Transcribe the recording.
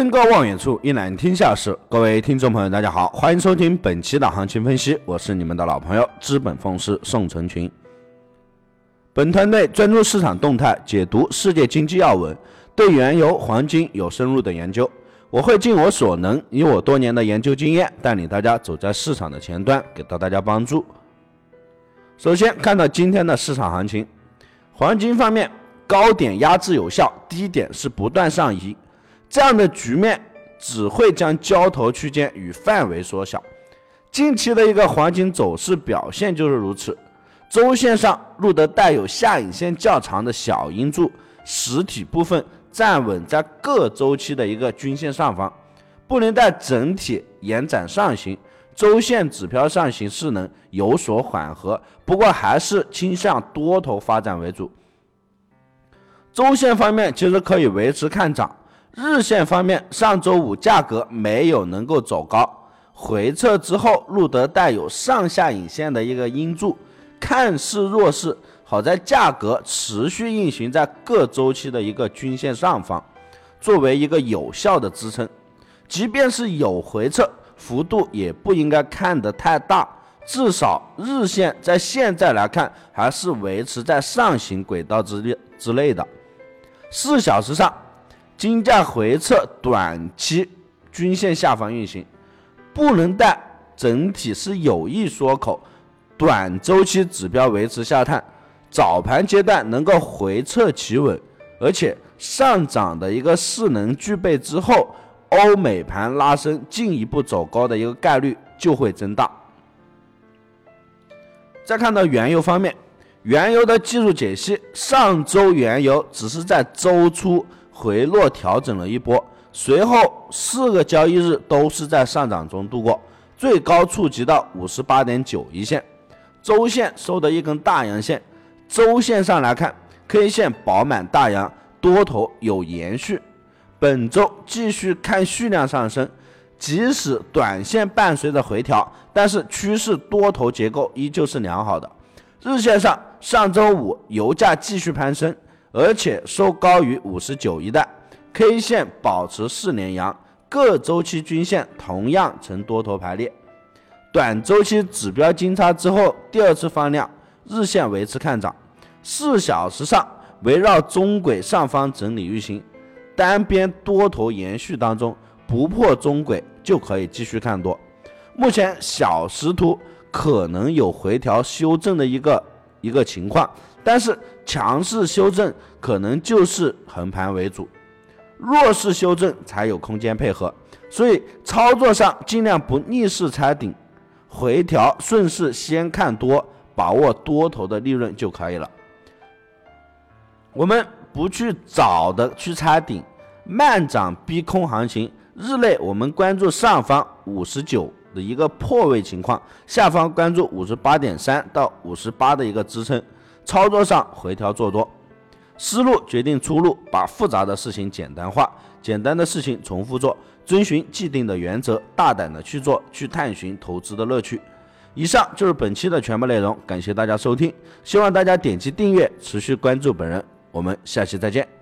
登高望远处，一览天下事。各位听众朋友，大家好，欢迎收听本期的行情分析，我是你们的老朋友资本风师宋成群。本团队专注市场动态，解读世界经济要闻，对原油、黄金有深入的研究。我会尽我所能，以我多年的研究经验，带领大家走在市场的前端，给到大家帮助。首先看到今天的市场行情，黄金方面高点压制有效，低点是不断上移。这样的局面只会将交投区间与范围缩小。近期的一个黄金走势表现就是如此。周线上录得带有下影线较长的小阴柱，实体部分站稳在各周期的一个均线上方，布林带整体延展上行，周线指标上行势能有所缓和，不过还是倾向多头发展为主。周线方面其实可以维持看涨。日线方面，上周五价格没有能够走高，回撤之后录得带有上下影线的一个阴柱，看似弱势。好在价格持续运行在各周期的一个均线上方，作为一个有效的支撑。即便是有回撤，幅度也不应该看得太大，至少日线在现在来看还是维持在上行轨道之列之内的。四小时上。金价回撤，短期均线下方运行，不能带整体是有意缩口，短周期指标维持下探，早盘阶段能够回撤企稳，而且上涨的一个势能具备之后，欧美盘拉升进一步走高的一个概率就会增大。再看到原油方面，原油的技术解析，上周原油只是在周初。回落调整了一波，随后四个交易日都是在上涨中度过，最高触及到五十八点九一线，周线收的一根大阳线。周线上来看，K 线饱满大阳，多头有延续，本周继续看续量上升，即使短线伴随着回调，但是趋势多头结构依旧是良好的。日线上，上周五油价继续攀升。而且收高于五十九一带，K 线保持四连阳，各周期均线同样呈多头排列，短周期指标金叉之后第二次放量，日线维持看涨，四小时上围绕中轨上方整理运行，单边多头延续当中不破中轨就可以继续看多，目前小时图可能有回调修正的一个一个情况。但是强势修正可能就是横盘为主，弱势修正才有空间配合，所以操作上尽量不逆势拆顶，回调顺势先看多，把握多头的利润就可以了。我们不去早的去拆顶，慢涨逼空行情，日内我们关注上方五十九的一个破位情况，下方关注五十八点三到五十八的一个支撑。操作上回调做多，思路决定出路，把复杂的事情简单化，简单的事情重复做，遵循既定的原则，大胆的去做，去探寻投资的乐趣。以上就是本期的全部内容，感谢大家收听，希望大家点击订阅，持续关注本人，我们下期再见。